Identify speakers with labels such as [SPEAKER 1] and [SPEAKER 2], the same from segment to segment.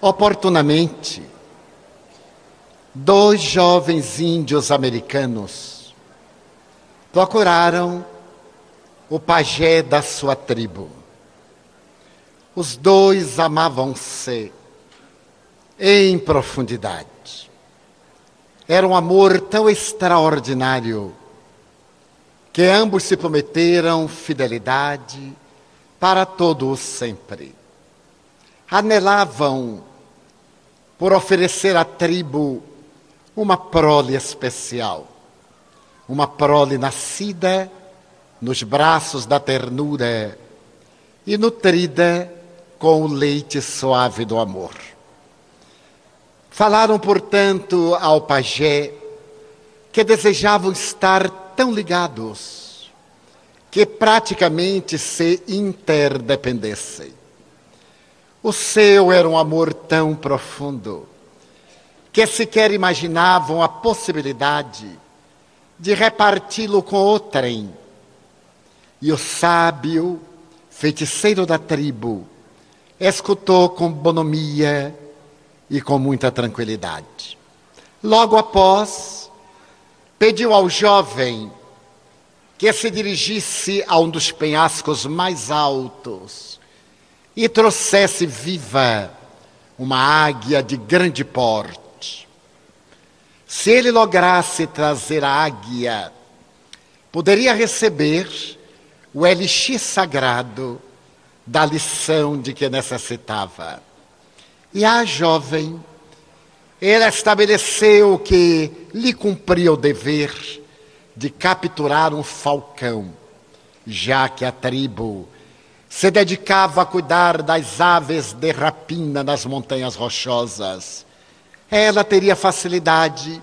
[SPEAKER 1] Oportunamente, dois jovens índios americanos procuraram o pajé da sua tribo. Os dois amavam-se em profundidade. Era um amor tão extraordinário que ambos se prometeram fidelidade para todo o sempre. Anelavam por oferecer à tribo uma prole especial, uma prole nascida nos braços da ternura e nutrida com o leite suave do amor. Falaram, portanto, ao pajé que desejavam estar tão ligados que praticamente se interdependessem. O seu era um amor tão profundo que sequer imaginavam a possibilidade de reparti-lo com outrem. E o sábio, feiticeiro da tribo, escutou com bonomia e com muita tranquilidade. Logo após, pediu ao jovem que se dirigisse a um dos penhascos mais altos e trouxesse viva uma águia de grande porte. Se ele lograsse trazer a águia, poderia receber o elixir sagrado da lição de que necessitava. E a jovem, ela estabeleceu que lhe cumpria o dever de capturar um falcão, já que a tribo se dedicava a cuidar das aves de rapina nas montanhas rochosas. Ela teria facilidade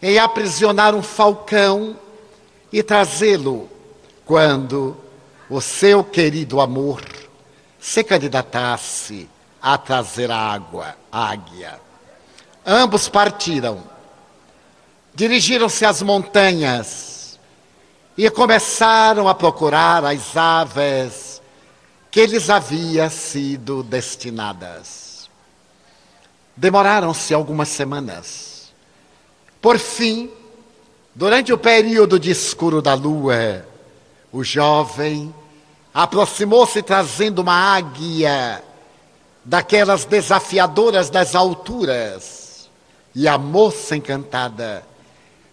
[SPEAKER 1] em aprisionar um falcão e trazê-lo quando o seu querido amor se candidatasse a trazer a água, a águia. Ambos partiram, dirigiram-se às montanhas e começaram a procurar as aves que lhes havia sido destinadas. Demoraram-se algumas semanas. Por fim, durante o período de escuro da lua, o jovem aproximou-se trazendo uma águia, daquelas desafiadoras das alturas, e a moça encantada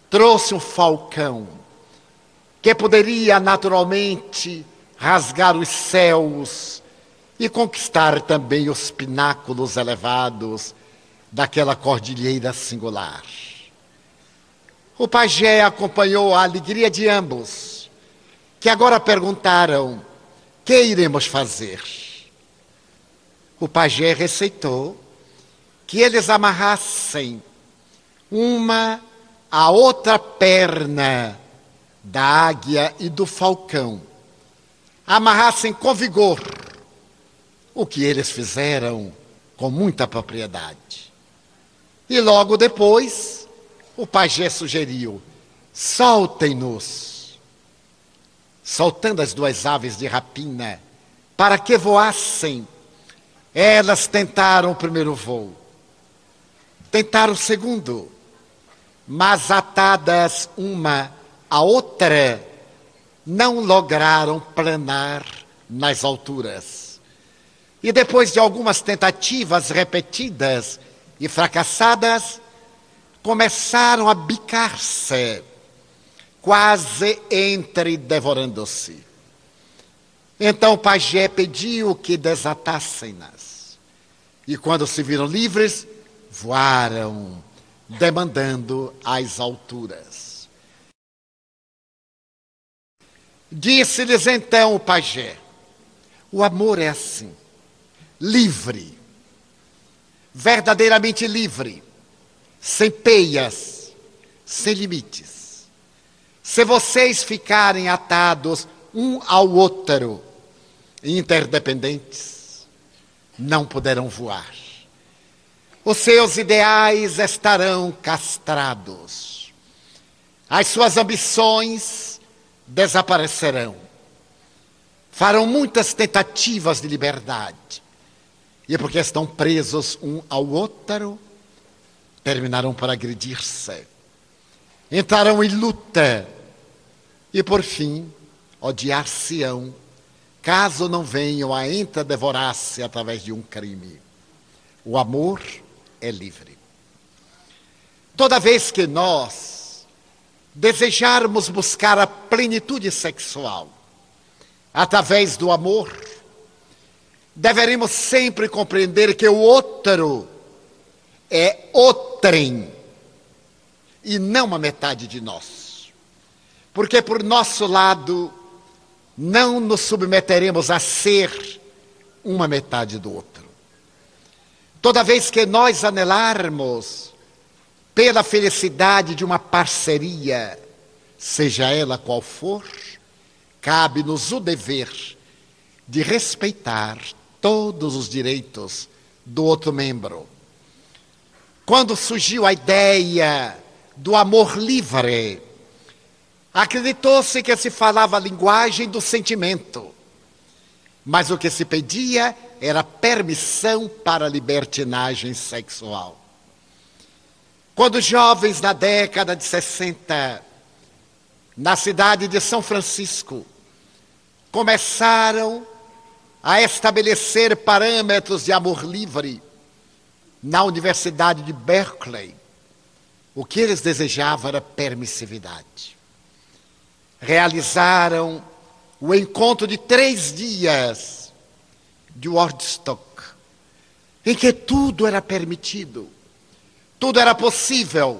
[SPEAKER 1] trouxe um falcão que poderia naturalmente rasgar os céus e conquistar também os pináculos elevados daquela cordilheira singular. O pajé acompanhou a alegria de ambos, que agora perguntaram: que iremos fazer? O pajé receitou que eles amarrassem uma a outra perna da águia e do falcão. Amarrassem com vigor, o que eles fizeram com muita propriedade. E logo depois, o pajé sugeriu: soltem-nos soltando as duas aves de rapina para que voassem. Elas tentaram o primeiro voo, tentaram o segundo, mas atadas uma à outra, não lograram planar nas alturas. E depois de algumas tentativas repetidas e fracassadas, começaram a bicar-se quase entre devorando-se. Então o pajé pediu que desatassem-nas. E quando se viram livres, voaram, demandando as alturas. Disse-lhes então o pajé: o amor é assim, livre, verdadeiramente livre, sem peias, sem limites. Se vocês ficarem atados um ao outro, interdependentes, não poderão voar. Os seus ideais estarão castrados. As suas ambições desaparecerão. Farão muitas tentativas de liberdade. E porque estão presos um ao outro, terminarão por agredir-se. Entrarão em luta e, por fim, odiar-se-ão, caso não venham a devorar-se através de um crime. O amor é livre. Toda vez que nós desejarmos buscar a plenitude sexual através do amor, deveremos sempre compreender que o outro é outrem e não a metade de nós. Porque por nosso lado não nos submeteremos a ser uma metade do outro. Toda vez que nós anelarmos pela felicidade de uma parceria, seja ela qual for, cabe-nos o dever de respeitar todos os direitos do outro membro. Quando surgiu a ideia do amor livre, acreditou-se que se falava a linguagem do sentimento, mas o que se pedia era permissão para a libertinagem sexual. Quando jovens na década de 60, na cidade de São Francisco, começaram a estabelecer parâmetros de amor livre na Universidade de Berkeley, o que eles desejavam era permissividade. Realizaram o encontro de três dias de Woodstock, em que tudo era permitido. Tudo era possível,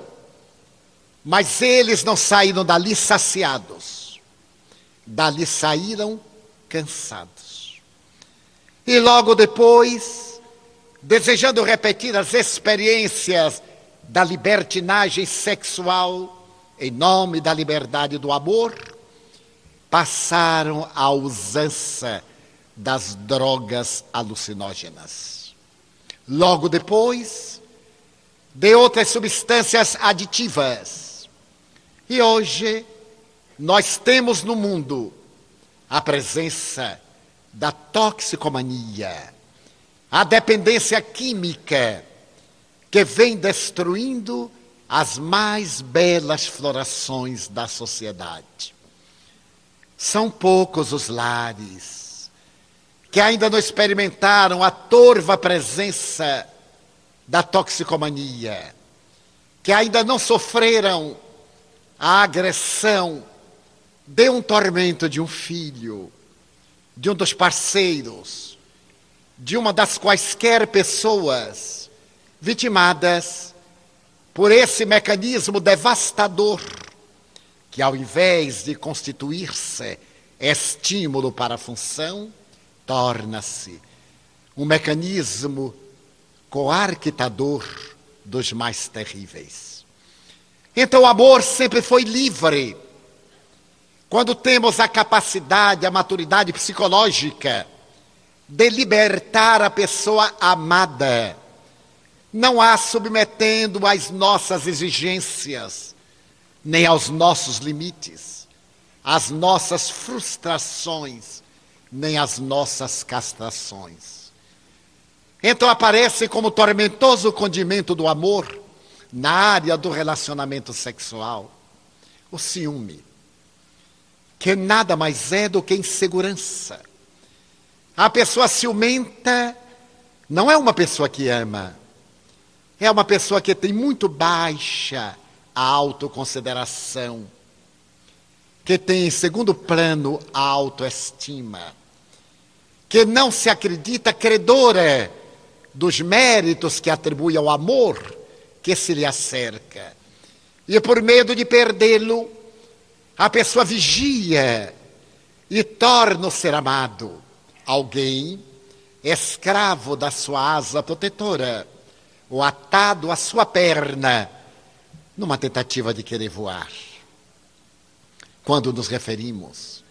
[SPEAKER 1] mas eles não saíram dali saciados. Dali saíram cansados. E logo depois, desejando repetir as experiências da libertinagem sexual em nome da liberdade do amor, passaram à usança das drogas alucinógenas. Logo depois, de outras substâncias aditivas. E hoje nós temos no mundo a presença da toxicomania, a dependência química que vem destruindo as mais belas florações da sociedade. São poucos os lares que ainda não experimentaram a torva presença da toxicomania, que ainda não sofreram a agressão de um tormento de um filho, de um dos parceiros, de uma das quaisquer pessoas vitimadas por esse mecanismo devastador que, ao invés de constituir-se estímulo para a função, torna-se um mecanismo coarquitador dos mais terríveis. Então o amor sempre foi livre. Quando temos a capacidade, a maturidade psicológica de libertar a pessoa amada, não a submetendo às nossas exigências, nem aos nossos limites, às nossas frustrações, nem às nossas castrações. Então aparece como tormentoso condimento do amor na área do relacionamento sexual o ciúme, que nada mais é do que insegurança. A pessoa ciumenta não é uma pessoa que ama, é uma pessoa que tem muito baixa a autoconsideração, que tem em segundo plano a autoestima, que não se acredita credora dos méritos que atribui ao amor que se lhe acerca. E por medo de perdê-lo, a pessoa vigia e torna o ser amado alguém escravo da sua asa protetora ou atado à sua perna numa tentativa de querer voar. Quando nos referimos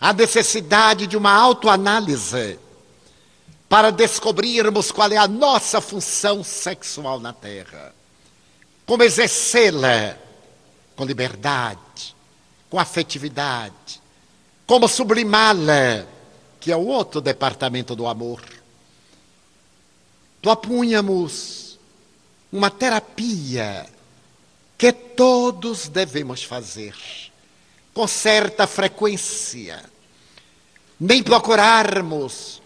[SPEAKER 1] à necessidade de uma autoanálise para descobrirmos qual é a nossa função sexual na Terra. Como exercê-la com liberdade, com afetividade, como sublimá-la, que é o outro departamento do amor. propunhamos uma terapia que todos devemos fazer com certa frequência, nem procurarmos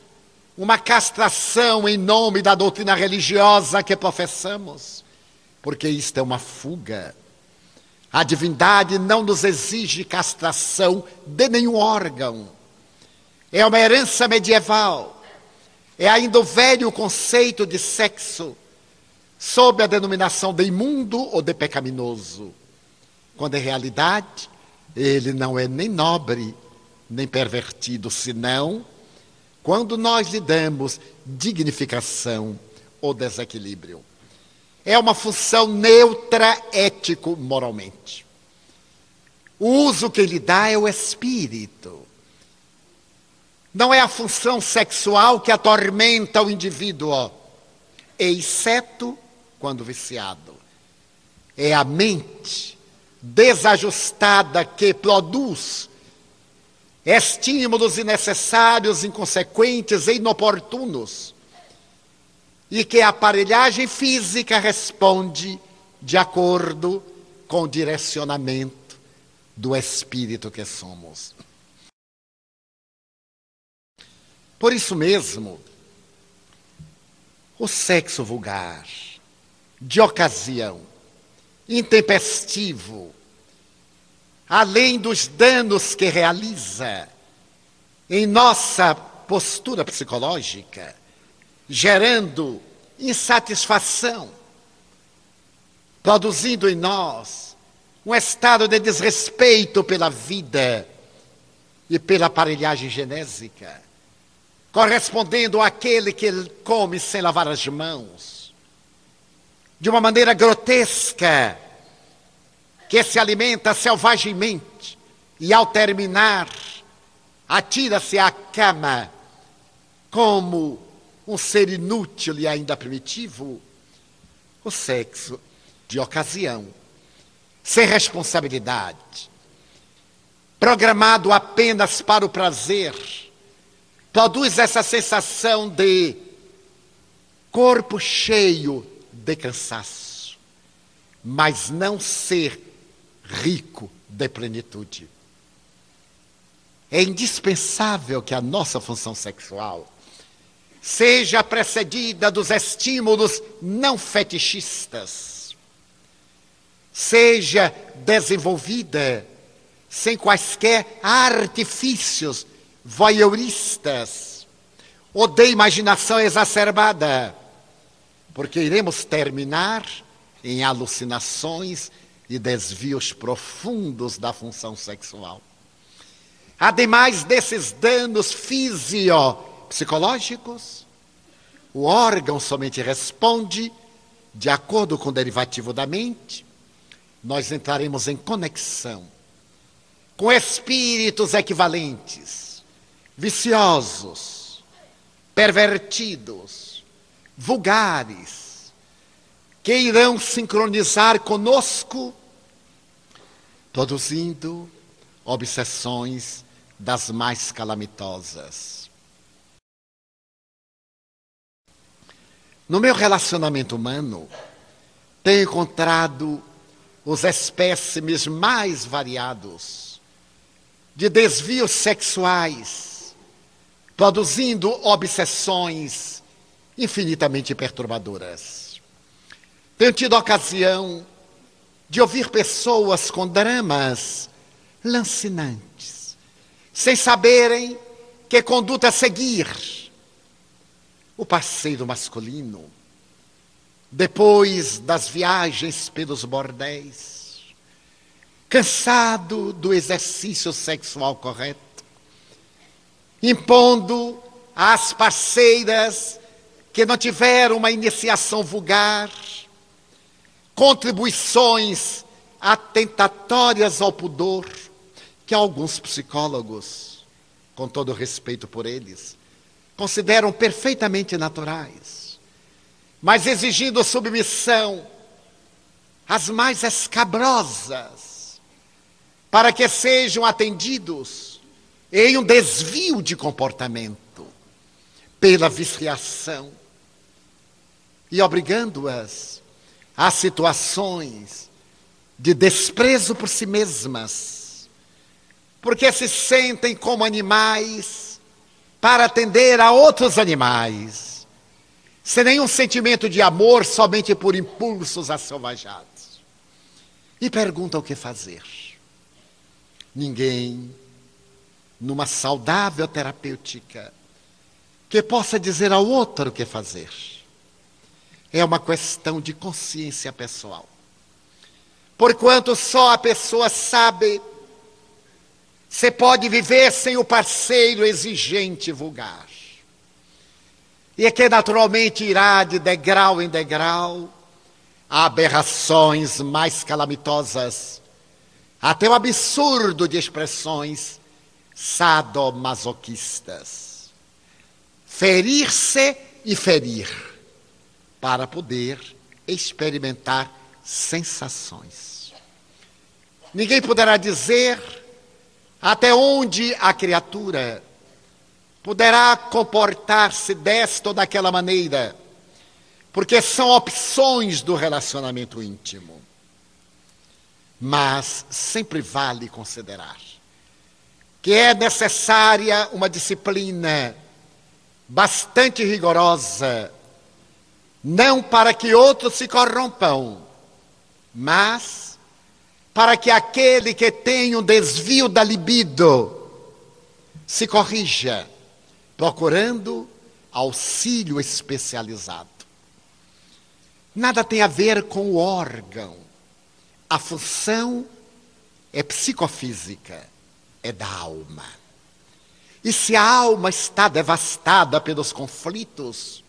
[SPEAKER 1] uma castração em nome da doutrina religiosa que professamos, porque isto é uma fuga. A divindade não nos exige castração de nenhum órgão. É uma herança medieval. É ainda o velho conceito de sexo, sob a denominação de imundo ou de pecaminoso, quando em realidade ele não é nem nobre, nem pervertido, senão quando nós lhe damos dignificação ou desequilíbrio. É uma função neutra ético-moralmente. O uso que ele dá é o espírito. Não é a função sexual que atormenta o indivíduo, exceto quando viciado. É a mente desajustada que produz estímulos innecessários, inconsequentes e inoportunos, e que a aparelhagem física responde de acordo com o direcionamento do espírito que somos. Por isso mesmo, o sexo vulgar, de ocasião, intempestivo, além dos danos que realiza em nossa postura psicológica, gerando insatisfação, produzindo em nós um estado de desrespeito pela vida e pela aparelhagem genésica, correspondendo àquele que come sem lavar as mãos, de uma maneira grotesca, que se alimenta selvagemente e, ao terminar, atira-se à cama como um ser inútil e ainda primitivo, o sexo de ocasião, sem responsabilidade, programado apenas para o prazer, produz essa sensação de corpo cheio de cansaço, mas não ser rico de plenitude. É indispensável que a nossa função sexual seja precedida dos estímulos não fetichistas, seja desenvolvida sem quaisquer artifícios voyeuristas ou de imaginação exacerbada, porque iremos terminar em alucinações e desvios profundos da função sexual. Ademais desses danos fisiopsicológicos, o órgão somente responde de acordo com o derivativo da mente. Nós entraremos em conexão com espíritos equivalentes, viciosos, pervertidos, vulgares, que irão sincronizar conosco produzindo obsessões das mais calamitosas. No meu relacionamento humano, tenho encontrado os espécimes mais variados de desvios sexuais, produzindo obsessões infinitamente perturbadoras. Tenho tido ocasião de ouvir pessoas com dramas lancinantes, sem saberem que conduta seguir. O parceiro masculino, depois das viagens pelos bordéis, cansado do exercício sexual correto, impondo às parceiras que não tiveram uma iniciação vulgar, contribuições atentatórias ao pudor que alguns psicólogos, com todo respeito por eles, consideram perfeitamente naturais, mas exigindo submissão às mais escabrosas, para que sejam atendidos em um desvio de comportamento pela viciação e obrigando-as a situações de desprezo por si mesmas, porque se sentem como animais para atender a outros animais, sem nenhum sentimento de amor, somente por impulsos assovajados. E perguntam o que fazer. Ninguém, numa saudável terapêutica, que possa dizer ao outro o que fazer. É uma questão de consciência pessoal. Porquanto só a pessoa sabe você pode viver sem o parceiro exigente e vulgar. E é que naturalmente irá de degrau em degrau a aberrações mais calamitosas, até o absurdo de expressões sadomasoquistas. Ferir-se e ferir, para poder experimentar sensações. Ninguém poderá dizer até onde a criatura poderá comportar-se desta ou daquela maneira, porque são opções do relacionamento íntimo. Mas sempre vale considerar que é necessária uma disciplina bastante rigorosa, não para que outros se corrompam, mas para que aquele que tem um desvio da libido se corrija, procurando auxílio especializado. Nada tem a ver com o órgão. A função é psicofísica, é da alma. E se a alma está devastada pelos conflitos,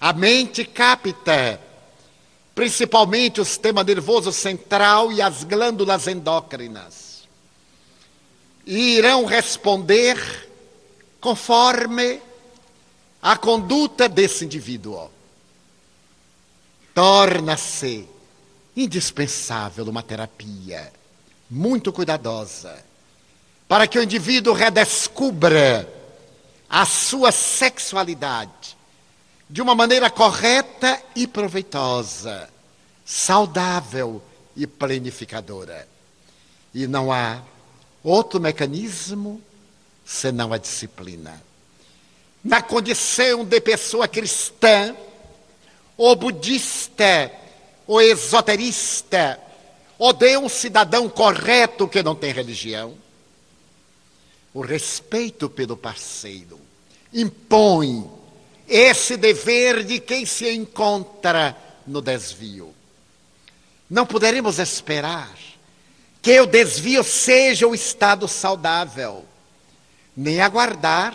[SPEAKER 1] a mente capta principalmente o sistema nervoso central e as glândulas endócrinas. E irão responder conforme a conduta desse indivíduo. Torna-se indispensável uma terapia muito cuidadosa para que o indivíduo redescubra a sua sexualidade de uma maneira correta e proveitosa, saudável e planificadora. E não há outro mecanismo senão a disciplina. Na condição de pessoa cristã, ou budista, ou esoterista, ou de um cidadão correto que não tem religião, o respeito pelo parceiro impõe esse dever de quem se encontra no desvio. Não poderemos esperar que o desvio seja o estado saudável, nem aguardar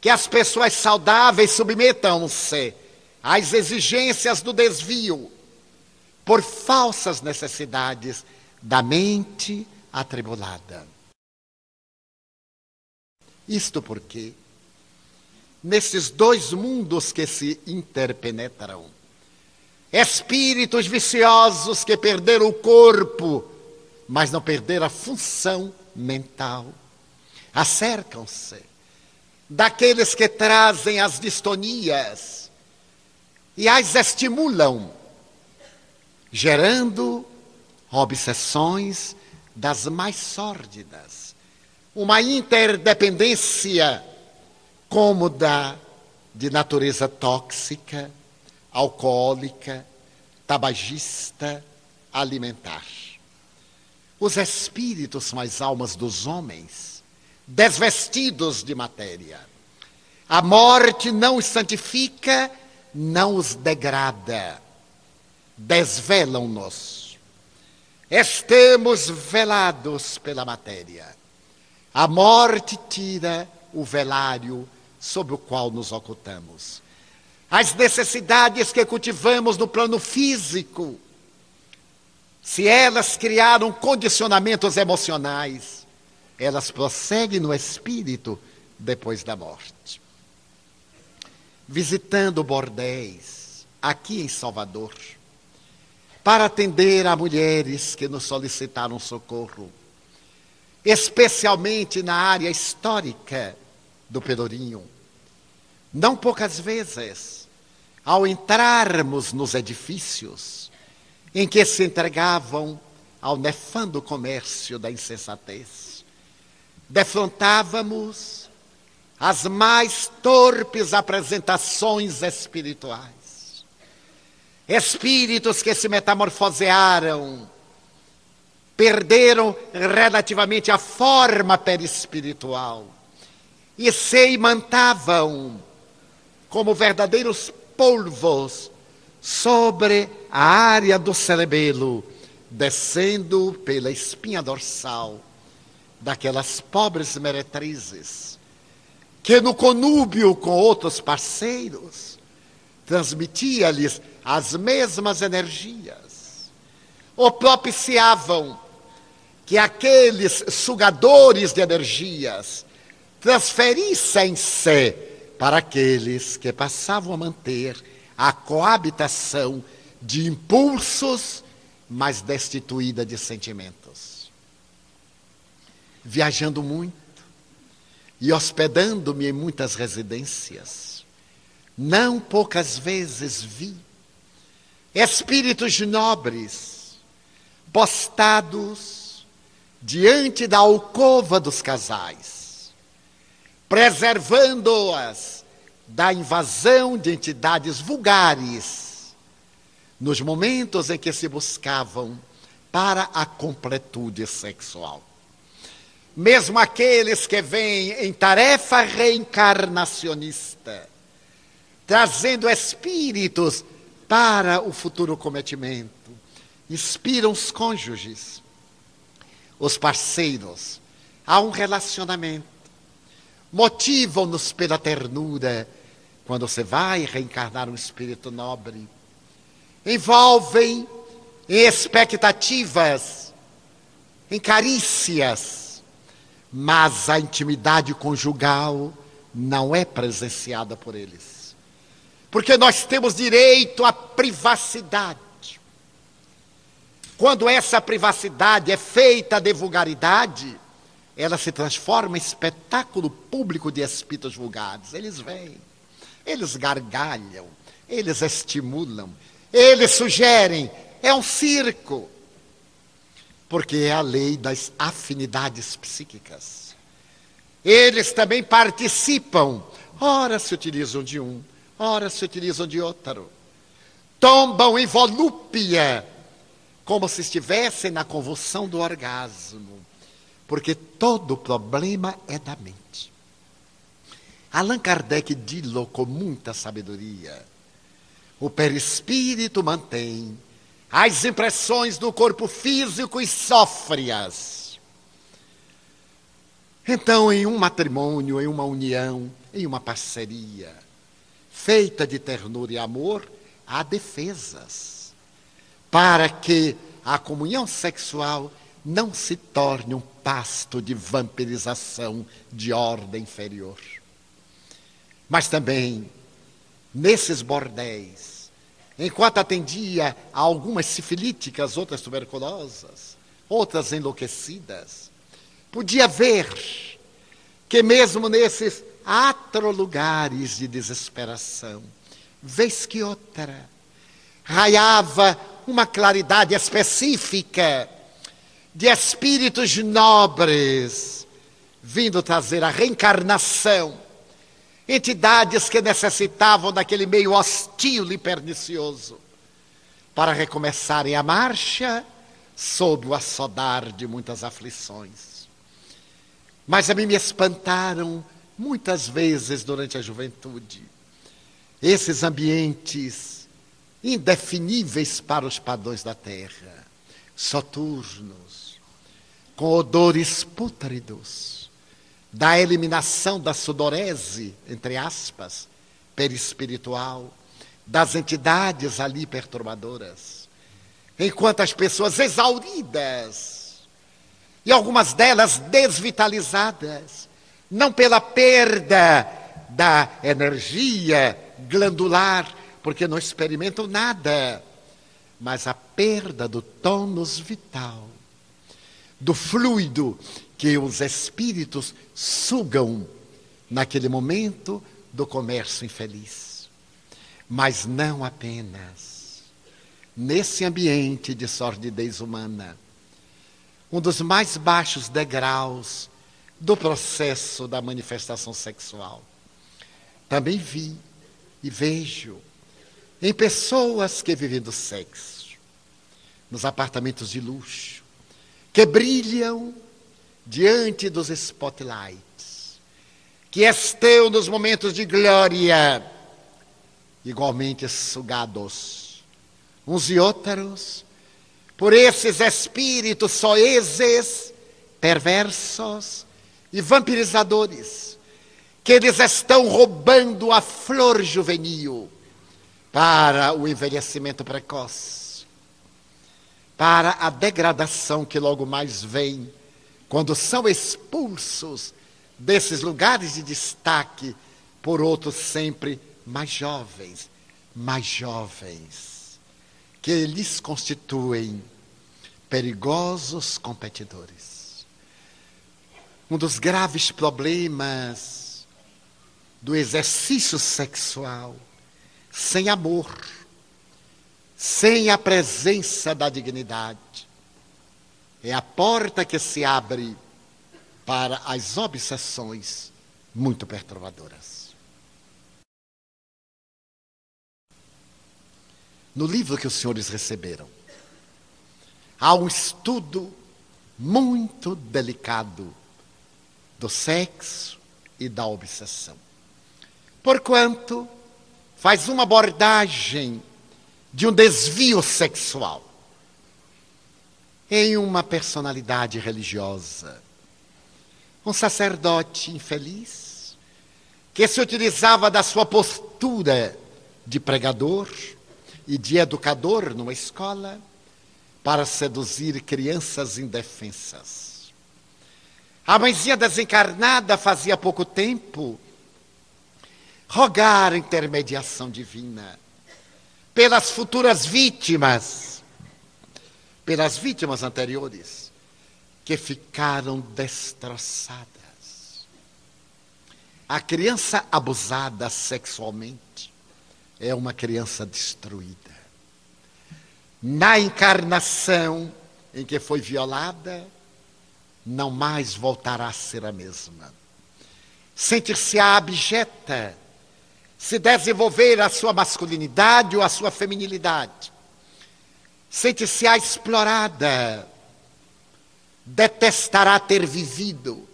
[SPEAKER 1] que as pessoas saudáveis submetam-se às exigências do desvio por falsas necessidades da mente atribulada. Isto porque nesses dois mundos que se interpenetram. Espíritos viciosos que perderam o corpo, mas não perderam a função mental. Acercam-se daqueles que trazem as distonias e as estimulam, gerando obsessões das mais sórdidas, uma interdependência como da de natureza tóxica, alcoólica, tabagista, alimentar. Os espíritos as almas dos homens, desvestidos de matéria. A morte não os santifica, não os degrada, desvelam-nos. Estamos velados pela matéria. A morte tira o velário sobre o qual nos ocultamos. As necessidades que cultivamos no plano físico, se elas criaram condicionamentos emocionais, elas prosseguem no espírito depois da morte. Visitando bordéis aqui em Salvador, para atender a mulheres que nos solicitaram socorro, especialmente na área histórica do Pelourinho. Não poucas vezes, ao entrarmos nos edifícios em que se entregavam ao nefando comércio da insensatez, defrontávamos as mais torpes apresentações espirituais. Espíritos que se metamorfosearam, perderam relativamente a forma perispiritual e se imantavam como verdadeiros polvos sobre a área do cerebelo, descendo pela espinha dorsal daquelas pobres meretrizes, que no conúbio com outros parceiros transmitia-lhes as mesmas energias, ou propiciavam que aqueles sugadores de energias transferissem-se para aqueles que passavam a manter a coabitação de impulsos, mas destituída de sentimentos. Viajando muito e hospedando-me em muitas residências, não poucas vezes vi espíritos nobres postados diante da alcova dos casais, preservando-as da invasão de entidades vulgares nos momentos em que se buscavam para a completude sexual. Mesmo aqueles que vêm em tarefa reencarnacionista, trazendo espíritos para o futuro cometimento, inspiram os cônjuges, os parceiros, a um relacionamento, motivam-nos pela ternura, quando você vai reencarnar um espírito nobre, envolvem em expectativas, em carícias, mas a intimidade conjugal não é presenciada por eles. Porque nós temos direito à privacidade. Quando essa privacidade é feita de vulgaridade, ela se transforma em espetáculo público de espíritos vulgares. Eles vêm. Eles gargalham, eles estimulam, eles sugerem. É um circo. Porque é a lei das afinidades psíquicas. Eles também participam. Ora se utilizam de um, ora se utilizam de outro. Tombam em volúpia, como se estivessem na convulsão do orgasmo. Porque todo problema é da mente. Allan Kardec dilou com muita sabedoria. O perispírito mantém as impressões do corpo físico e sofre-as. Então, em um matrimônio, em uma união, em uma parceria, feita de ternura e amor, há defesas para que a comunhão sexual não se torne um pasto de vampirização de ordem inferior. Mas também, nesses bordéis, enquanto atendia a algumas sifilíticas, outras tuberculosas, outras enlouquecidas, podia ver que mesmo nesses atrolugares de desesperação, vez que outra, raiava uma claridade específica de espíritos nobres, vindo trazer a reencarnação entidades que necessitavam daquele meio hostil e pernicioso para recomeçarem a marcha sob o assodar de muitas aflições. Mas a mim me espantaram muitas vezes durante a juventude esses ambientes indefiníveis para os padrões da terra, soturnos, com odores pútridos da eliminação da sudorese, entre aspas, perispiritual, das entidades ali perturbadoras. Enquanto as pessoas exauridas, e algumas delas desvitalizadas, não pela perda da energia glandular, porque não experimentam nada, mas a perda do tônus vital, do fluido que os espíritos sugam naquele momento do comércio infeliz. Mas não apenas. Nesse ambiente de sordidez humana, um dos mais baixos degraus do processo da manifestação sexual. Também vi e vejo em pessoas que vivem do sexo, nos apartamentos de luxo, que brilham diante dos spotlights, que estão nos momentos de glória, igualmente sugados, uns e outros, por esses espíritos soezes, perversos e vampirizadores, que eles estão roubando a flor juvenil para o envelhecimento precoce, para a degradação que logo mais vem quando são expulsos desses lugares de destaque por outros sempre mais jovens, mais jovens, que lhes constituem perigosos competidores. Um dos graves problemas do exercício sexual sem amor, sem a presença da dignidade, é a porta que se abre para as obsessões muito perturbadoras. No livro que os senhores receberam, há um estudo muito delicado do sexo e da obsessão. Porquanto faz uma abordagem de um desvio sexual em uma personalidade religiosa. Um sacerdote infeliz que se utilizava da sua postura de pregador e de educador numa escola para seduzir crianças indefensas. A mãezinha desencarnada fazia pouco tempo rogar intermediação divina pelas futuras vítimas pelas vítimas anteriores que ficaram destroçadas. A criança abusada sexualmente é uma criança destruída. Na encarnação em que foi violada, não mais voltará a ser a mesma. Sentir-se abjeta, se desenvolver a sua masculinidade ou a sua feminilidade. Sente-se a explorada, detestará ter vivido.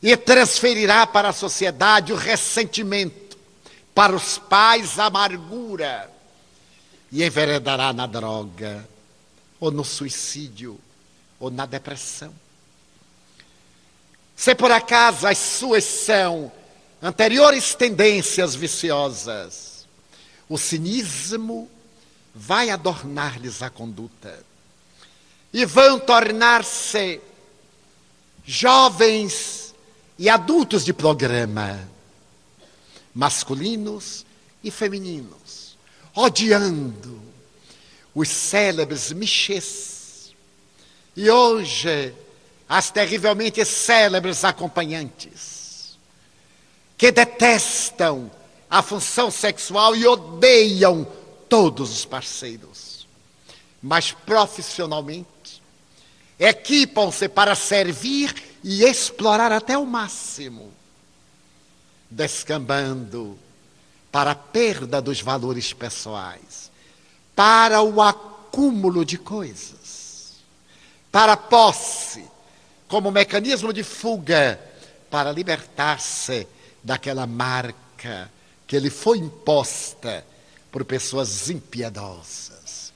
[SPEAKER 1] E transferirá para a sociedade o ressentimento, para os pais a amargura. E enveredará na droga, ou no suicídio, ou na depressão. Se por acaso as suas são anteriores tendências viciosas, o cinismo, vai adornar-lhes a conduta. E vão tornar-se jovens e adultos de programa, masculinos e femininos, odiando os célebres michês. E hoje, as terrivelmente célebres acompanhantes, que detestam a função sexual e odeiam todos os parceiros, mas profissionalmente equipam-se para servir e explorar até o máximo, descambando para a perda dos valores pessoais, para o acúmulo de coisas, para a posse, como mecanismo de fuga, para libertar-se daquela marca que lhe foi imposta por pessoas impiedosas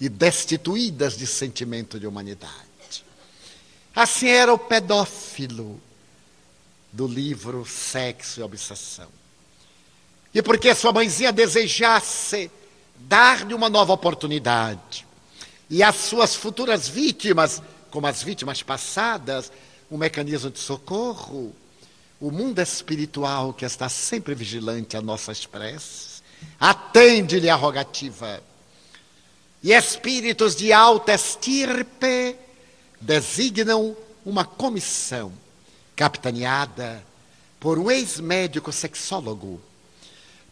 [SPEAKER 1] e destituídas de sentimento de humanidade. Assim era o pedófilo do livro Sexo e Obsessão. E porque sua mãezinha desejasse dar-lhe uma nova oportunidade, e às suas futuras vítimas, como as vítimas passadas, um mecanismo de socorro, o mundo espiritual que está sempre vigilante a nossas preces, Atende-lhe a rogativa. E espíritos de alta estirpe designam uma comissão capitaneada por um ex-médico sexólogo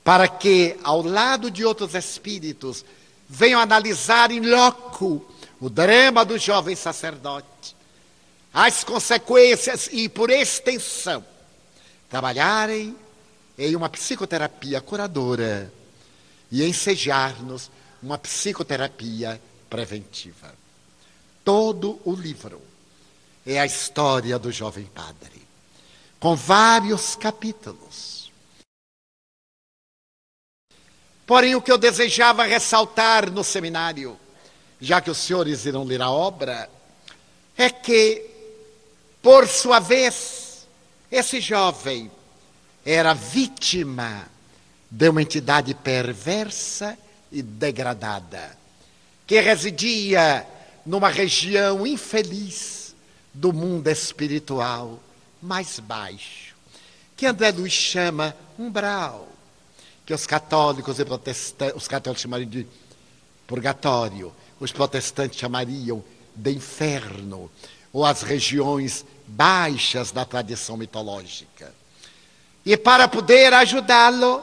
[SPEAKER 1] para que, ao lado de outros espíritos, venham analisar em loco o drama do jovem sacerdote, as consequências e, por extensão, trabalharem em uma psicoterapia curadora e ensejar-nos uma psicoterapia preventiva. Todo o livro é a história do jovem padre, com vários capítulos. Porém, o que eu desejava ressaltar no seminário, já que os senhores irão ler a obra, é que, por sua vez, esse jovem era vítima de uma entidade perversa e degradada, que residia numa região infeliz do mundo espiritual mais baixo, que André Luiz chama umbral, que os católicos e protestantes, os católicos chamariam de purgatório, os protestantes chamariam de inferno, ou as regiões baixas da tradição mitológica. E para poder ajudá-lo,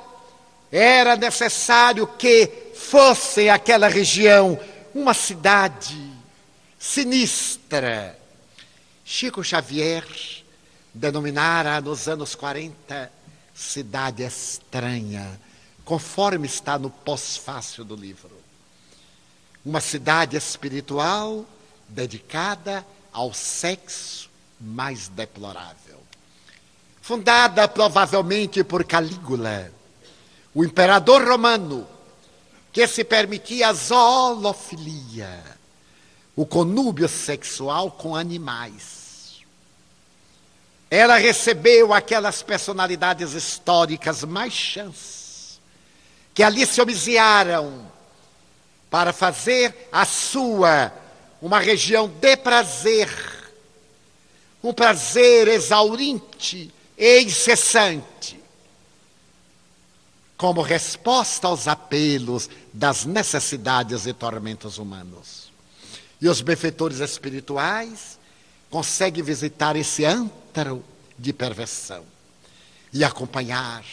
[SPEAKER 1] era necessário que fosse aquela região uma cidade sinistra. Chico Xavier denominara nos anos 40 cidade estranha, conforme está no pós-fácil do livro. Uma cidade espiritual dedicada ao sexo mais deplorável fundada provavelmente por Calígula, o imperador romano, que se permitia a zoofilia, o conúbio sexual com animais. Ela recebeu aquelas personalidades históricas mais chãs, que ali se homiciaram para fazer a sua uma região de prazer, um prazer exaurinte e incessante, como resposta aos apelos das necessidades e tormentos humanos. E os benfeitores espirituais conseguem visitar esse antro de perversão e acompanhar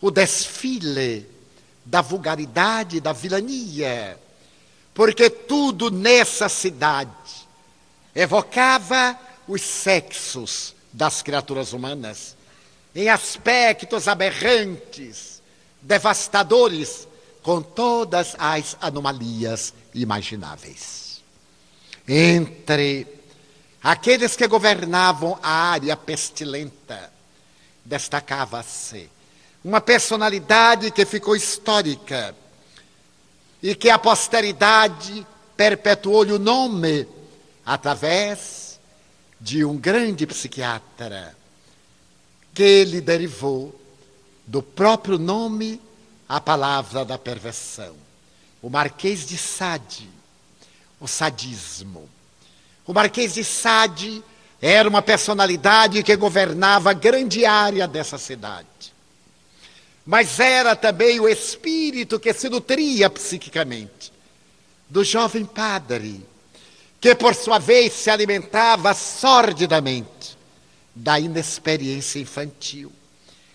[SPEAKER 1] o desfile da vulgaridade, da vilania, porque tudo nessa cidade evocava os sexos das criaturas humanas, em aspectos aberrantes, devastadores, com todas as anomalias imagináveis. Entre aqueles que governavam a área pestilenta, destacava-se uma personalidade que ficou histórica e que a posteridade perpetuou-lhe o nome através de um grande psiquiatra que lhe derivou do próprio nome a palavra da perversão. O Marquês de Sade, o sadismo. O Marquês de Sade era uma personalidade que governava grande área dessa cidade. Mas era também o espírito que se nutria psiquicamente do jovem padre que por sua vez se alimentava sordidamente da inexperiência infantil,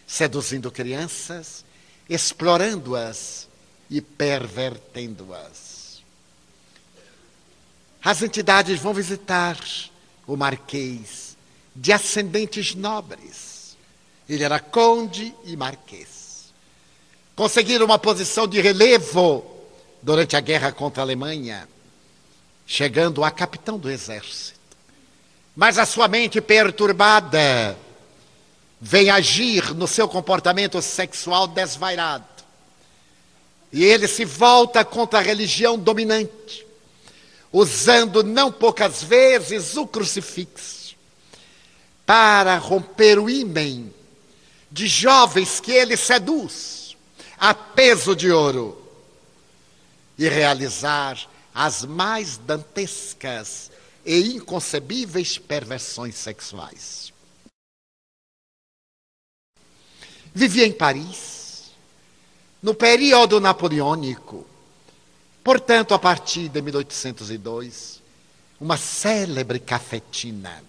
[SPEAKER 1] seduzindo crianças, explorando-as e pervertendo-as. As entidades vão visitar o Marquês de ascendentes nobres. Ele era conde e marquês. Conseguiram uma posição de relevo durante a guerra contra a Alemanha chegando a capitão do exército. Mas a sua mente perturbada vem agir no seu comportamento sexual desvairado. E ele se volta contra a religião dominante, usando não poucas vezes o crucifixo para romper o ímã de jovens que ele seduz a peso de ouro e realizar as mais dantescas e inconcebíveis perversões sexuais. Vivia em Paris, no período napoleônico, portanto, a partir de 1802, uma célebre cafetina.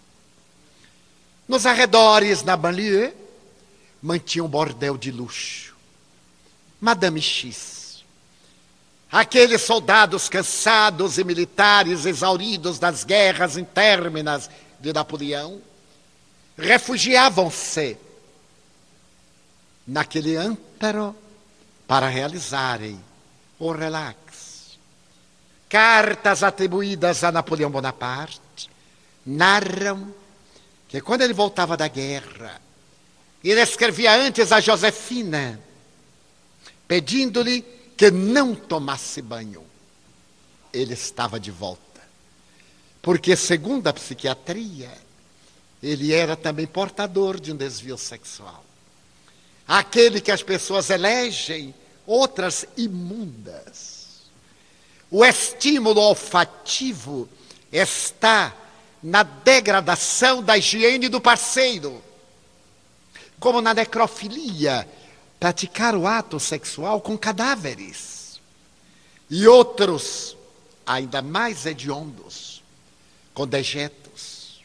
[SPEAKER 1] Nos arredores, na banlieue, mantinha um bordel de luxo, Madame X. Aqueles soldados cansados e militares exauridos das guerras interminas de Napoleão refugiavam-se naquele antero para realizarem o relax. Cartas atribuídas a Napoleão Bonaparte narram que quando ele voltava da guerra, ele escrevia antes a Josefina, pedindo-lhe que não tomasse banho. Ele estava de volta. Porque, segundo a psiquiatria, ele era também portador de um desvio sexual. Aquele que as pessoas elegem outras imundas. O estímulo olfativo está na degradação da higiene do parceiro. Como na necrofilia, praticar o ato sexual com cadáveres. E outros, ainda mais hediondos, com dejetos,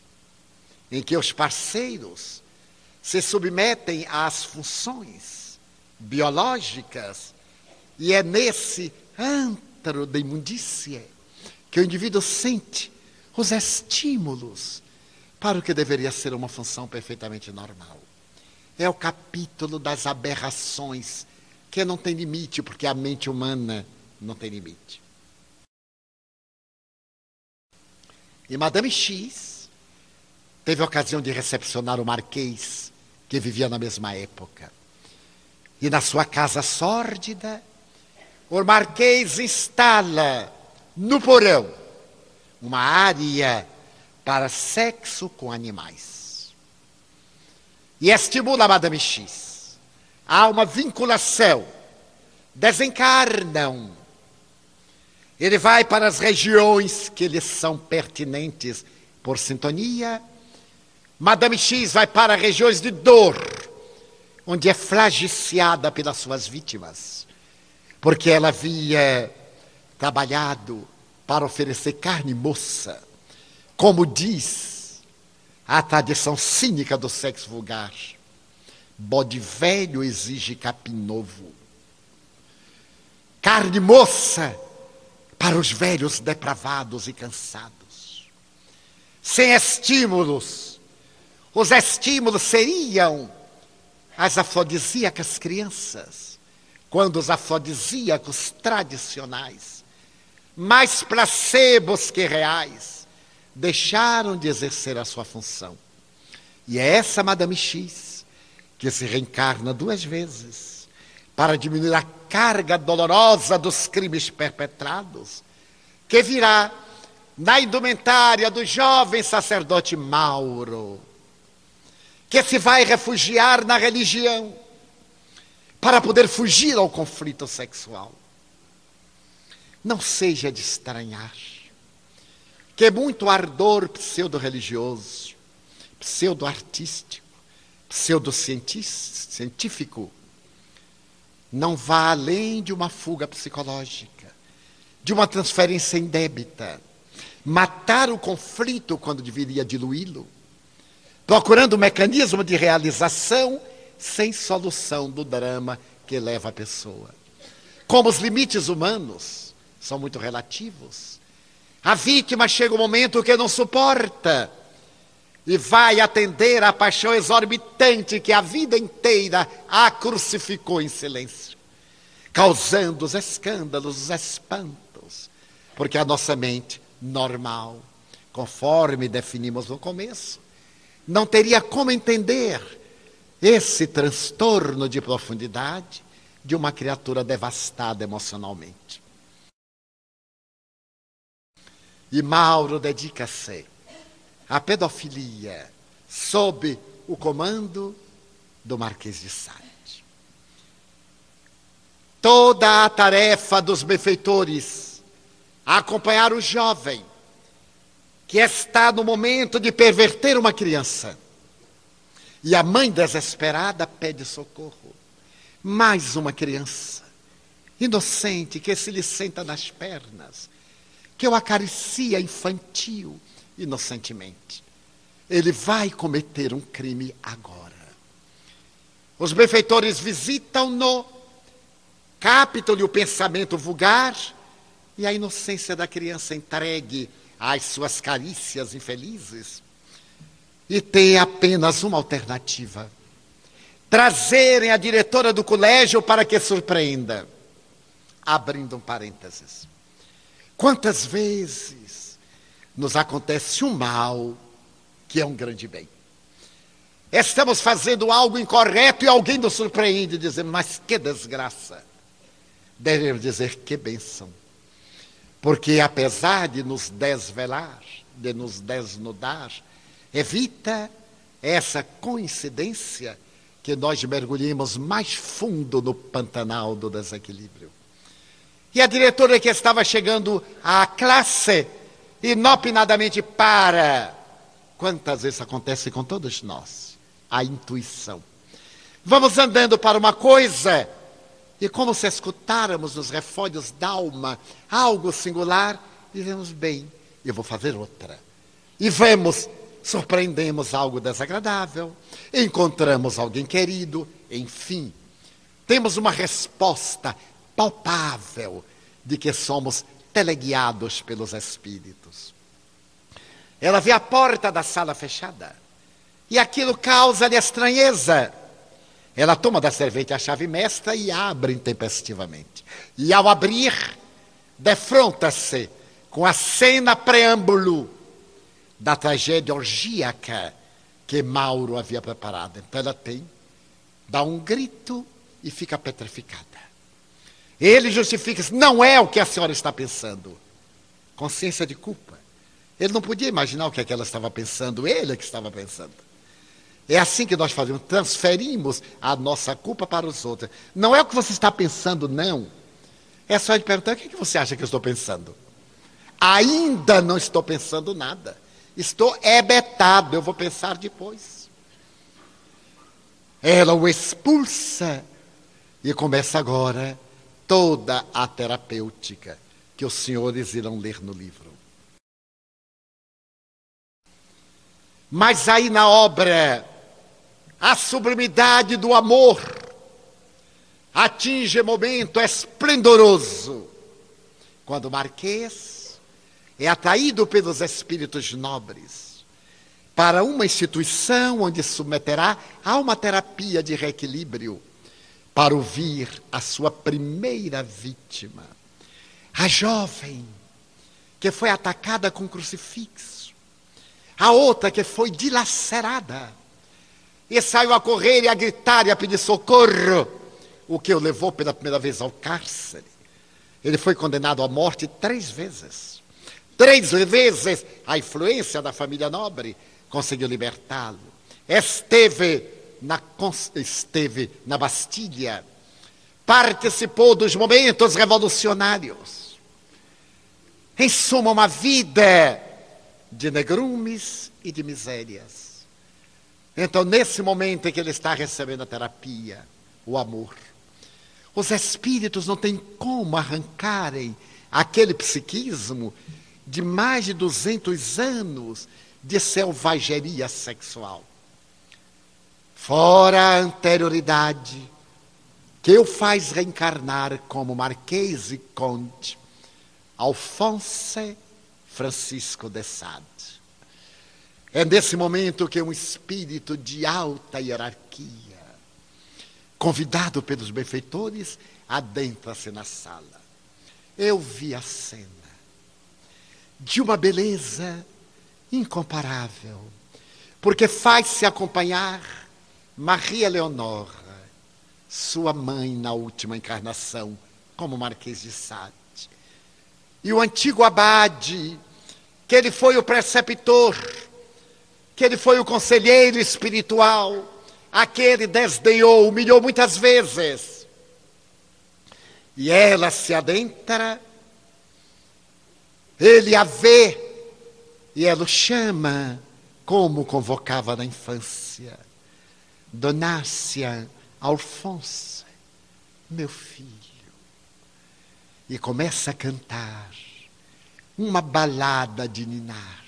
[SPEAKER 1] em que os parceiros se submetem às funções biológicas, e é nesse antro de imundícia que o indivíduo sente os estímulos para o que deveria ser uma função perfeitamente normal. É o capítulo das aberrações, que não tem limite, porque a mente humana não tem limite. E Madame X teve a ocasião de recepcionar o Marquês, que vivia na mesma época. E na sua casa sórdida, o Marquês instala no porão uma área para sexo com animais. E estimula a Madame X. Há uma vinculação. Desencarnam. Ele vai para as regiões que lhe são pertinentes por sintonia. Madame X vai para regiões de dor, onde é flagiciada pelas suas vítimas, porque ela havia trabalhado para oferecer carne moça, como diz a tradição cínica do sexo vulgar. Bode velho exige capim novo. Carne moça para os velhos depravados e cansados. Sem estímulos. Os estímulos seriam as afrodisíacas crianças, quando os afrodisíacos tradicionais mais placebos que reais, deixaram de exercer a sua função. E é essa Madame X que se reencarna duas vezes para diminuir a carga dolorosa dos crimes perpetrados, que virá na indumentária do jovem sacerdote Mauro, que se vai refugiar na religião para poder fugir ao conflito sexual. Não seja de estranhar que muito ardor pseudo-religioso, pseudo-artístico, pseudo-científico não vá além de uma fuga psicológica, de uma transferência indébita, matar o conflito quando deveria diluí-lo, procurando um mecanismo de realização sem solução do drama que leva a pessoa. Como os limites humanos são muito relativos. A vítima chega um momento que não suporta e vai atender à paixão exorbitante que a vida inteira a crucificou em silêncio, causando os escândalos, os espantos, porque a nossa mente normal, conforme definimos no começo, não teria como entender esse transtorno de profundidade de uma criatura devastada emocionalmente. E Mauro dedica-se à pedofilia sob o comando do Marquês de Sade. Toda a tarefa dos benfeitores a acompanhar o jovem que está no momento de perverter uma criança. E a mãe desesperada pede socorro. Mais uma criança, inocente, que se lhe senta nas pernas que o acaricia infantil, inocentemente. Ele vai cometer um crime agora. Os benfeitores visitam-no captam-lhe o pensamento vulgar e a inocência da criança entregue às suas carícias infelizes. E tem apenas uma alternativa: trazerem a diretora do colégio para que surpreenda. Abrindo um parênteses. Quantas vezes nos acontece um mal que é um grande bem? Estamos fazendo algo incorreto e alguém nos surpreende, dizendo, mas que desgraça. Devemos dizer que bênção. Porque apesar de nos desvelar, de nos desnudar, evita essa coincidência que nós mergulhemos mais fundo no pantanal do desequilíbrio. E a diretora que estava chegando à classe, inopinadamente para. Quantas vezes acontece com todos nós? A intuição. Vamos andando para uma coisa, e como se escutáramos nos refódios da alma algo singular, dizemos, bem, eu vou fazer outra. E vemos, surpreendemos algo desagradável, encontramos alguém querido, enfim, temos uma resposta palpável de que somos teleguiados pelos Espíritos. Ela vê a porta da sala fechada e aquilo causa-lhe estranheza. Ela toma da servente a chave mestra e abre intempestivamente. E ao abrir, defronta-se com a cena preâmbulo da tragédia orgíaca que Mauro havia preparado. Então ela tem, dá um grito e fica petrificada. Ele justifica-se, não é o que a senhora está pensando. Consciência de culpa. Ele não podia imaginar o que, é que ela estava pensando, ele é que estava pensando. É assim que nós fazemos, transferimos a nossa culpa para os outros. Não é o que você está pensando, não. É só ele perguntar: o que, é que você acha que eu estou pensando? Ainda não estou pensando nada. Estou hebetado, eu vou pensar depois. Ela o expulsa e começa agora toda a terapêutica que os senhores irão ler no livro. Mas aí na obra, a sublimidade do amor atinge momento esplendoroso quando o Marquês é atraído pelos espíritos nobres para uma instituição onde submeterá a uma terapia de reequilíbrio para ouvir a sua primeira vítima, a jovem que foi atacada com crucifixo, a outra que foi dilacerada e saiu a correr e a gritar e a pedir socorro, o que o levou pela primeira vez ao cárcere. Ele foi condenado à morte três vezes. Três vezes a influência da família nobre conseguiu libertá-lo. Esteve na, esteve na Bastilha, participou dos momentos revolucionários. Em suma, uma vida de negrumes e de misérias. Então, nesse momento em que ele está recebendo a terapia, o amor, os espíritos não têm como arrancarem aquele psiquismo de mais de 200 anos de selvageria sexual. Fora a anterioridade que o faz reencarnar como Marquês e Conde Alfonso Francisco de Sade. É nesse momento que um espírito de alta hierarquia, convidado pelos benfeitores, adentra-se na sala. Eu vi a cena de uma beleza incomparável, porque faz-se acompanhar Maria Leonora, sua mãe na última encarnação, como Marquês de Sade. E o antigo abade, que ele foi o preceptor, que ele foi o conselheiro espiritual, aquele desdenhou, humilhou muitas vezes. E ela se adentra, ele a vê, e ela o chama, como convocava na infância. Donácia Alfonso, meu filho. E começa a cantar uma balada de ninar.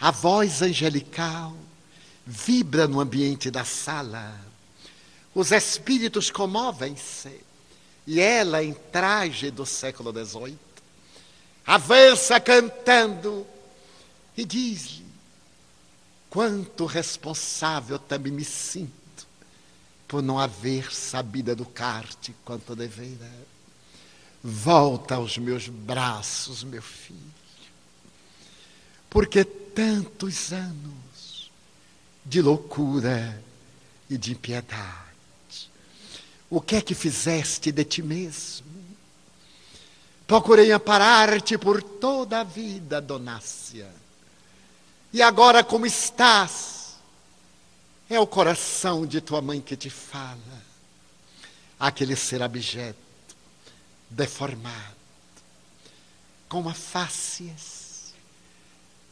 [SPEAKER 1] A voz angelical vibra no ambiente da sala. Os espíritos comovem-se. e ela em traje do século XVIII, avança cantando e diz-lhe: Quanto responsável também me sinto por não haver sabido educar-te quanto deveira. Volta aos meus braços, meu filho, porque tantos anos de loucura e de impiedade, o que é que fizeste de ti mesmo? Procurei amparar-te por toda a vida, Donácia. E agora, como estás? É o coração de tua mãe que te fala. Aquele ser abjeto, deformado, com uma face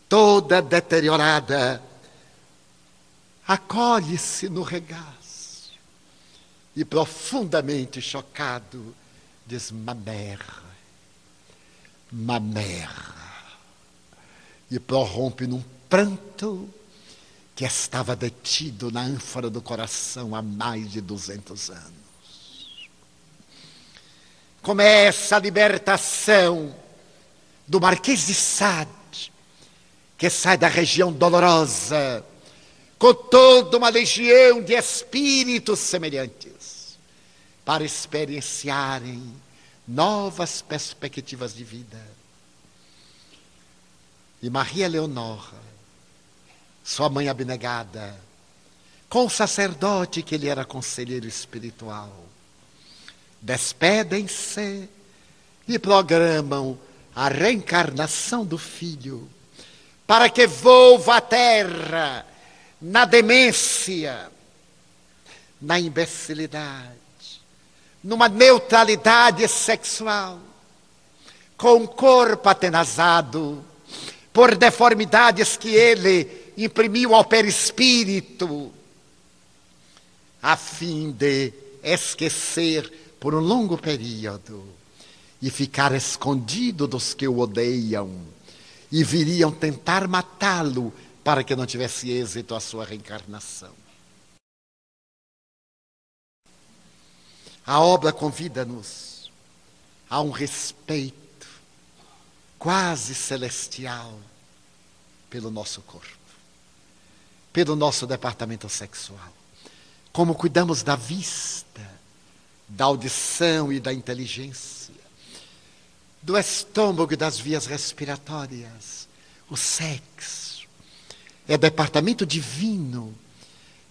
[SPEAKER 1] toda deteriorada, acolhe-se no regaço e, profundamente chocado, diz: Mamère, mamère. E prorrompe num pranto que estava detido na ânfora do coração há mais de 200 anos. Começa a libertação do Marquês de Sade, que sai da região dolorosa, com toda uma legião de espíritos semelhantes, para experienciarem novas perspectivas de vida. E Maria Leonora, sua mãe abnegada, com o sacerdote que ele era conselheiro espiritual, despedem-se e programam a reencarnação do filho para que volva à terra na demência, na imbecilidade, numa neutralidade sexual, com o corpo atenazado por deformidades que ele imprimiu ao perispírito, a fim de esquecer por um longo período e ficar escondido dos que o odeiam e viriam tentar matá-lo para que não tivesse êxito a sua reencarnação. A obra convida-nos a um respeito quase celestial pelo nosso corpo, pelo nosso departamento sexual. Como cuidamos da vista, da audição e da inteligência do estômago e das vias respiratórias. O sexo é departamento divino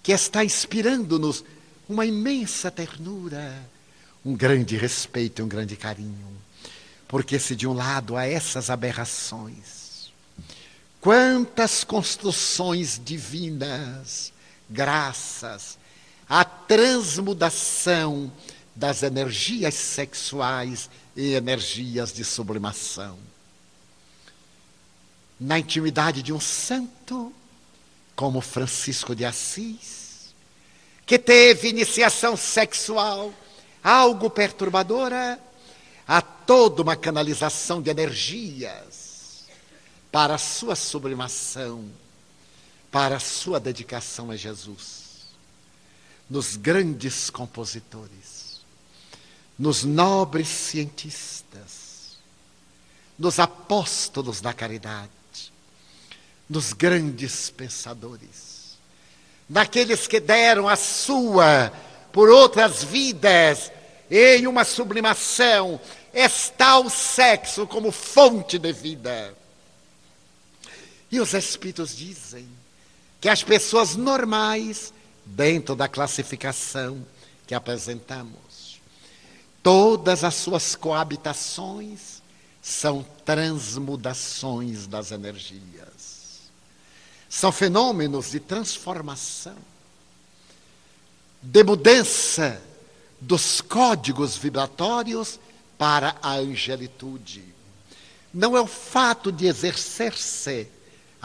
[SPEAKER 1] que está inspirando-nos uma imensa ternura, um grande respeito e um grande carinho. Porque se de um lado há essas aberrações, quantas construções divinas, graças à transmudação das energias sexuais e energias de sublimação. Na intimidade de um santo, como Francisco de Assis, que teve iniciação sexual algo perturbadora, há toda uma canalização de energias para a sua sublimação, para a sua dedicação a Jesus. Nos grandes compositores, nos nobres cientistas, nos apóstolos da caridade, nos grandes pensadores, naqueles que deram a sua por outras vidas em uma sublimação, está o sexo como fonte de vida. E os Espíritos dizem que as pessoas normais, dentro da classificação que apresentamos, Todas as suas coabitações são transmudações das energias. São fenômenos de transformação, de mudança dos códigos vibratórios para a angelitude. Não é o fato de exercer-se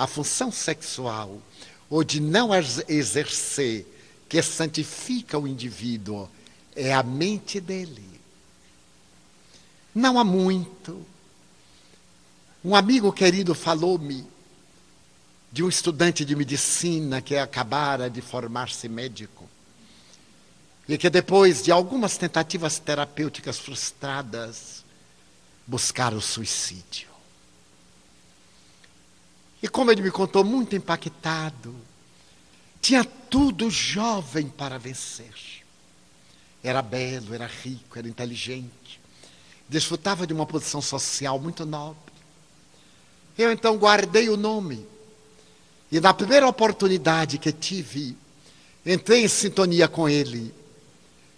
[SPEAKER 1] a função sexual ou de não exercer que santifica o indivíduo, é a mente dele. Não há muito. Um amigo querido falou-me de um estudante de medicina que acabara de formar-se médico. e que depois de algumas tentativas terapêuticas frustradas, buscaram o suicídio. E como ele me contou, muito impactado, tinha tudo jovem para vencer. Era belo, era rico, era inteligente, desfrutava de uma posição social muito nobre. Eu então guardei o nome. E na primeira oportunidade que tive, entrei em sintonia com ele.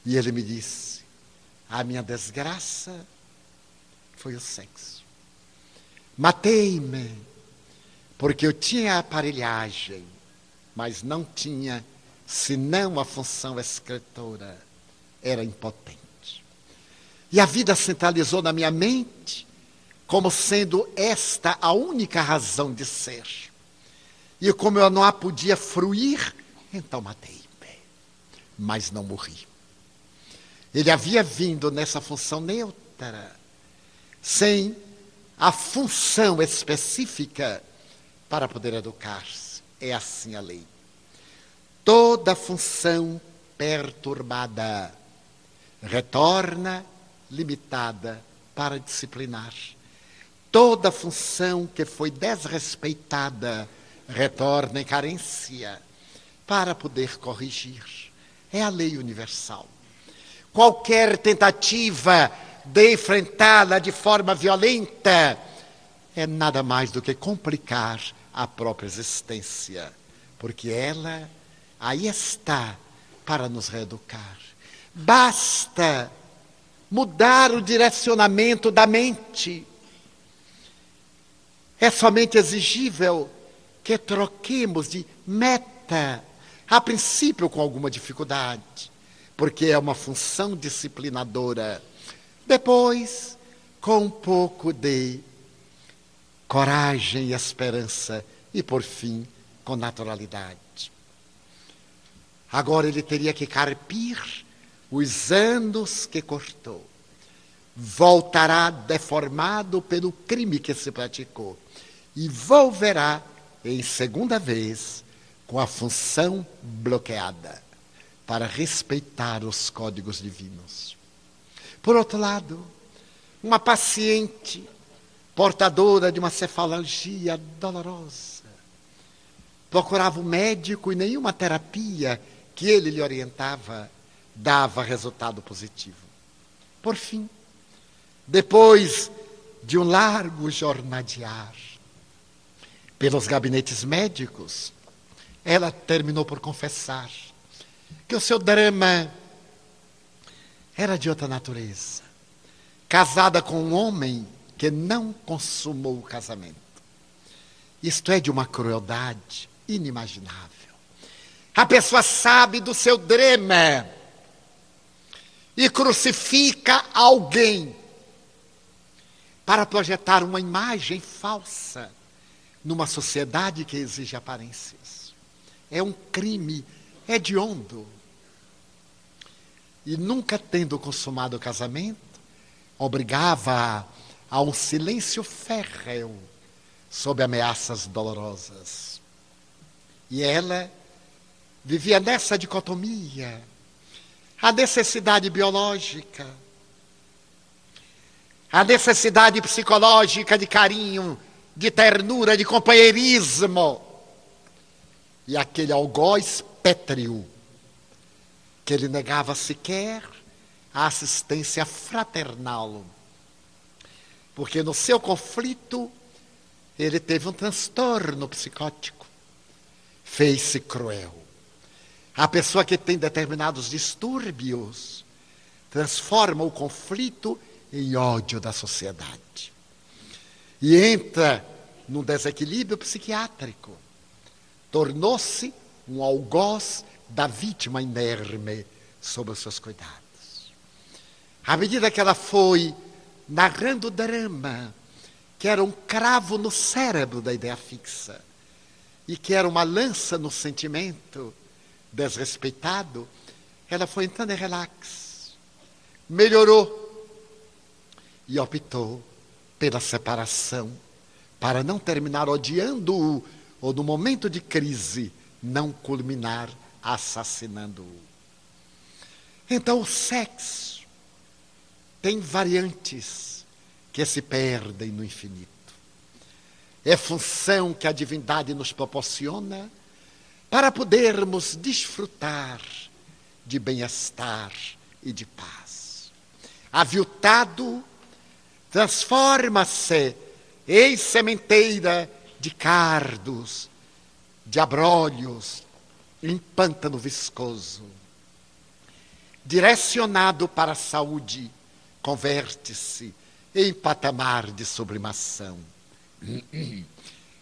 [SPEAKER 1] E ele me disse: A minha desgraça foi o sexo. Matei-me, porque eu tinha aparelhagem, mas não tinha senão a função escritora. Era impotente. E a vida centralizou na minha mente como sendo esta a única razão de ser. E como eu não a podia fruir, então matei-me. Mas não morri. Ele havia vindo nessa função neutra, sem a função específica para poder educar-se. É assim a lei. Toda função perturbada retorna limitada para disciplinar. Toda função que foi desrespeitada retorna em carência para poder corrigir. É a lei universal. Qualquer tentativa de enfrentá-la de forma violenta é nada mais do que complicar a própria existência, porque ela aí está para nos reeducar. Basta mudar o direcionamento da mente. É somente exigível que troquemos de meta, a princípio com alguma dificuldade, porque é uma função disciplinadora. Depois, com um pouco de coragem e esperança, e por fim, com naturalidade. Agora ele teria que carpir os anos que cortou. Voltará deformado pelo crime que se praticou e volverá em segunda vez com a função bloqueada para respeitar os códigos divinos. Por outro lado, uma paciente portadora de uma cefalgia dolorosa procurava o um médico e nenhuma terapia que ele lhe orientava dava resultado positivo. Por fim, depois de um largo jornadear pelos gabinetes médicos, ela terminou por confessar que o seu drama era de outra natureza. Casada com um homem que não consumou o casamento. Isto é de uma crueldade inimaginável. A pessoa sabe do seu drama e crucifica alguém para projetar uma imagem falsa numa sociedade que exige aparências. É um crime hediondo. E nunca tendo consumado o casamento, obrigava a um silêncio férreo sob ameaças dolorosas. E ela vivia nessa dicotomia a necessidade biológica, a necessidade psicológica de carinho, de ternura, de companheirismo, e aquele algoz pétreo que ele negava sequer a assistência fraternal. Porque no seu conflito ele teve um transtorno psicótico, fez-se cruel. A pessoa que tem determinados distúrbios transforma o conflito em ódio da sociedade. E entra num desequilíbrio psiquiátrico. Tornou-se um algoz da vítima inerme sob os seus cuidados. À medida que ela foi narrando o drama, que era um cravo no cérebro da ideia fixa, e que era uma lança no sentimento, desrespeitado, ela foi entrando em relax, melhorou e optou pela separação para não terminar odiando-o ou no momento de crise não culminar assassinando-o. Então o sexo tem variantes que se perdem no infinito. É função que a divindade nos proporciona para podermos desfrutar de bem-estar e de paz. Aviltado transforma-se em sementeira de cardos, de abrolhos, em pântano viscoso. Direcionado para a saúde, converte-se em patamar de sublimação.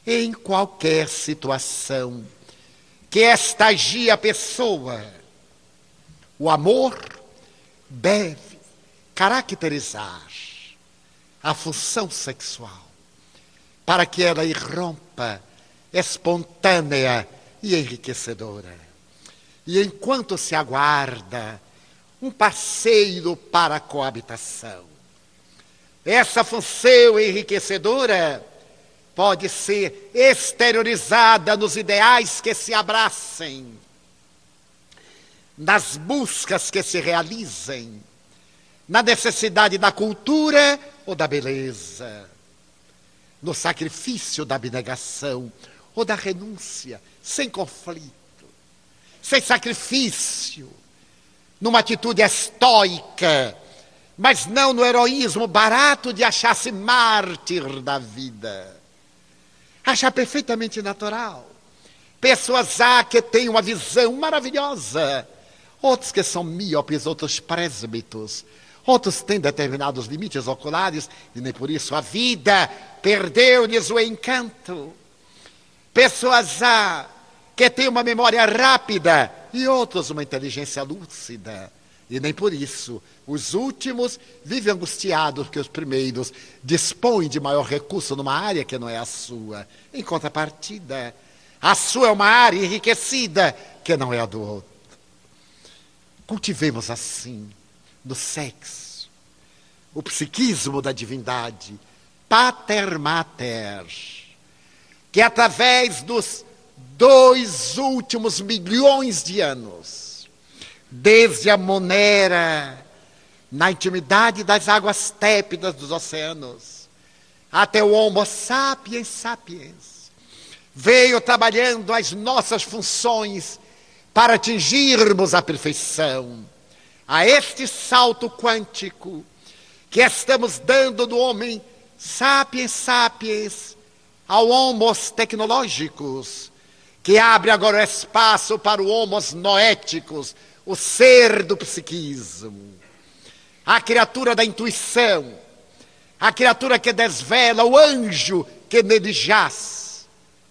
[SPEAKER 1] em qualquer situação que estagie a pessoa, o amor deve caracterizar a função sexual para que ela irrompa espontânea e enriquecedora. E enquanto se aguarda um parceiro para a coabitação, essa função enriquecedora pode ser exteriorizada nos ideais que se abracem, nas buscas que se realizem, na necessidade da cultura ou da beleza, no sacrifício da abnegação ou da renúncia, sem conflito, sem sacrifício, numa atitude estoica, mas não no heroísmo barato de achar-se mártir da vida. Achar perfeitamente natural. Pessoas há que têm uma visão maravilhosa, outros que são míopes, outros presbíteros, outros têm determinados limites oculares e nem por isso a vida perdeu-lhes o encanto. Pessoas há que têm uma memória rápida e outros uma inteligência lúcida. E nem por isso os últimos vivem angustiados porque os primeiros dispõem de maior recurso numa área que não é a sua. Em contrapartida, a sua é uma área enriquecida que não é a do outro. Cultivemos assim no sexo o psiquismo da divindade, pater mater, que através dos dois últimos milhões de anos, desde a Monera, na intimidade das águas tépidas dos oceanos, até o Homo sapiens sapiens, veio trabalhando as nossas funções para atingirmos a perfeição. A este salto quântico que estamos dando do homem sapiens sapiens ao homos tecnológicos, que abre agora espaço para o homos noéticos, o ser do psiquismo, a criatura da intuição, a criatura que desvela o anjo que nele jaz,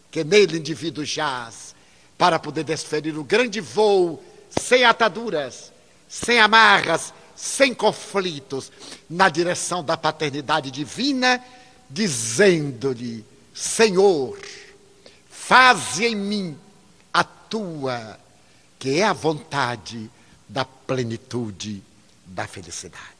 [SPEAKER 1] que nele indivíduo jaz, para poder desferir o grande voo sem ataduras, sem amarras, sem conflitos, na direção da paternidade divina, dizendo-lhe: Senhor, faze em mim a tua, que é a vontade da plenitude da felicidade.